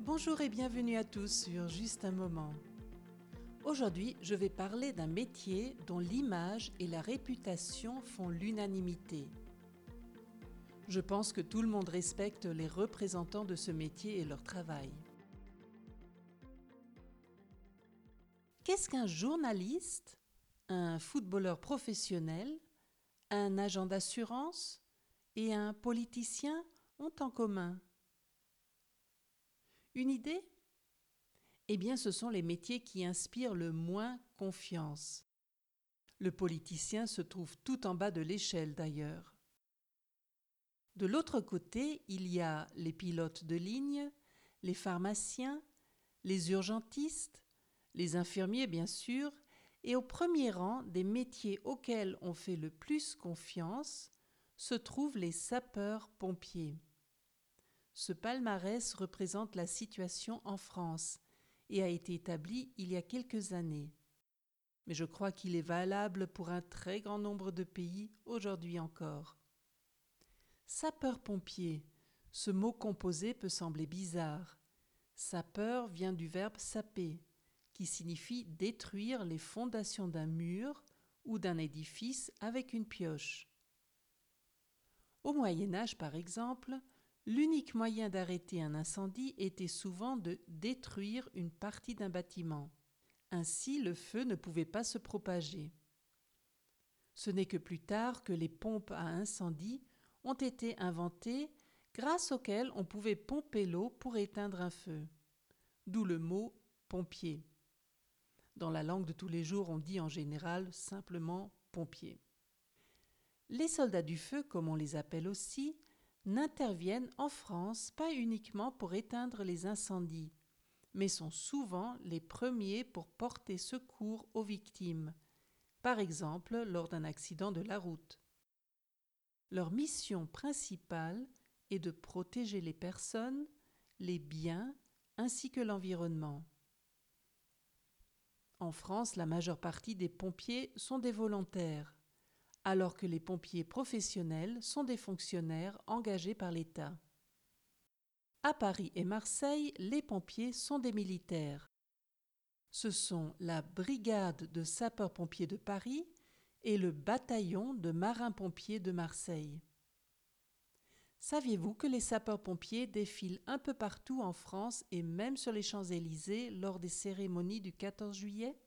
Bonjour et bienvenue à tous sur Juste un moment. Aujourd'hui, je vais parler d'un métier dont l'image et la réputation font l'unanimité. Je pense que tout le monde respecte les représentants de ce métier et leur travail. Qu'est-ce qu'un journaliste, un footballeur professionnel, un agent d'assurance et un politicien ont en commun Une idée? Eh bien, ce sont les métiers qui inspirent le moins confiance. Le politicien se trouve tout en bas de l'échelle d'ailleurs. De l'autre côté, il y a les pilotes de ligne, les pharmaciens, les urgentistes, les infirmiers bien sûr, et au premier rang des métiers auxquels on fait le plus confiance se trouvent les sapeurs-pompiers. Ce palmarès représente la situation en France et a été établi il y a quelques années. Mais je crois qu'il est valable pour un très grand nombre de pays aujourd'hui encore. Sapeur-pompier, ce mot composé peut sembler bizarre. Sapeur vient du verbe saper, qui signifie détruire les fondations d'un mur ou d'un édifice avec une pioche. Au Moyen Âge, par exemple, l'unique moyen d'arrêter un incendie était souvent de détruire une partie d'un bâtiment. Ainsi, le feu ne pouvait pas se propager. Ce n'est que plus tard que les pompes à incendie ont été inventées grâce auxquelles on pouvait pomper l'eau pour éteindre un feu. D'où le mot pompier. Dans la langue de tous les jours, on dit en général simplement pompier. Les soldats du feu, comme on les appelle aussi, n'interviennent en France pas uniquement pour éteindre les incendies, mais sont souvent les premiers pour porter secours aux victimes, par exemple lors d'un accident de la route. Leur mission principale est de protéger les personnes, les biens ainsi que l'environnement. En France, la majeure partie des pompiers sont des volontaires, alors que les pompiers professionnels sont des fonctionnaires engagés par l'État. À Paris et Marseille, les pompiers sont des militaires. Ce sont la brigade de sapeurs-pompiers de Paris et le bataillon de marins-pompiers de Marseille. Saviez-vous que les sapeurs-pompiers défilent un peu partout en France et même sur les Champs-Élysées lors des cérémonies du 14 juillet?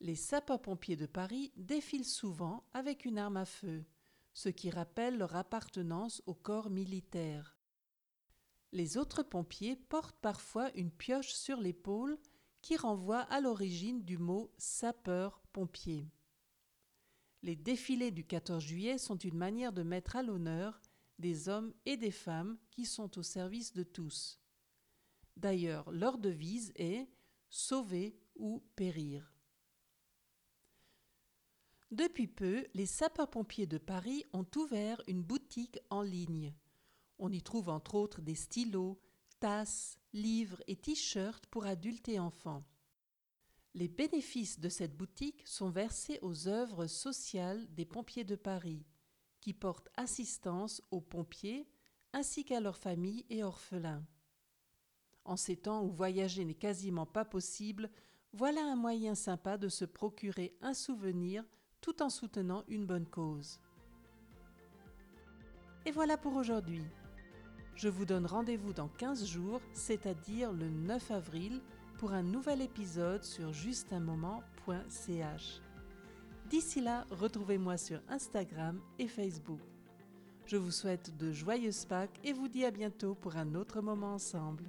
Les sapeurs-pompiers de Paris défilent souvent avec une arme à feu, ce qui rappelle leur appartenance au corps militaire. Les autres pompiers portent parfois une pioche sur l'épaule qui renvoie à l'origine du mot sapeur-pompier. Les défilés du 14 juillet sont une manière de mettre à l'honneur des hommes et des femmes qui sont au service de tous. D'ailleurs, leur devise est sauver ou périr. Depuis peu, les sapeurs-pompiers de Paris ont ouvert une boutique en ligne. On y trouve entre autres des stylos, tasses, livres et t-shirts pour adultes et enfants. Les bénéfices de cette boutique sont versés aux œuvres sociales des pompiers de Paris, qui portent assistance aux pompiers ainsi qu'à leurs familles et orphelins. En ces temps où voyager n'est quasiment pas possible, voilà un moyen sympa de se procurer un souvenir tout en soutenant une bonne cause. Et voilà pour aujourd'hui. Je vous donne rendez-vous dans 15 jours, c'est-à-dire le 9 avril, pour un nouvel épisode sur justunmoment.ch. D'ici là, retrouvez-moi sur Instagram et Facebook. Je vous souhaite de joyeuses Pâques et vous dis à bientôt pour un autre moment ensemble.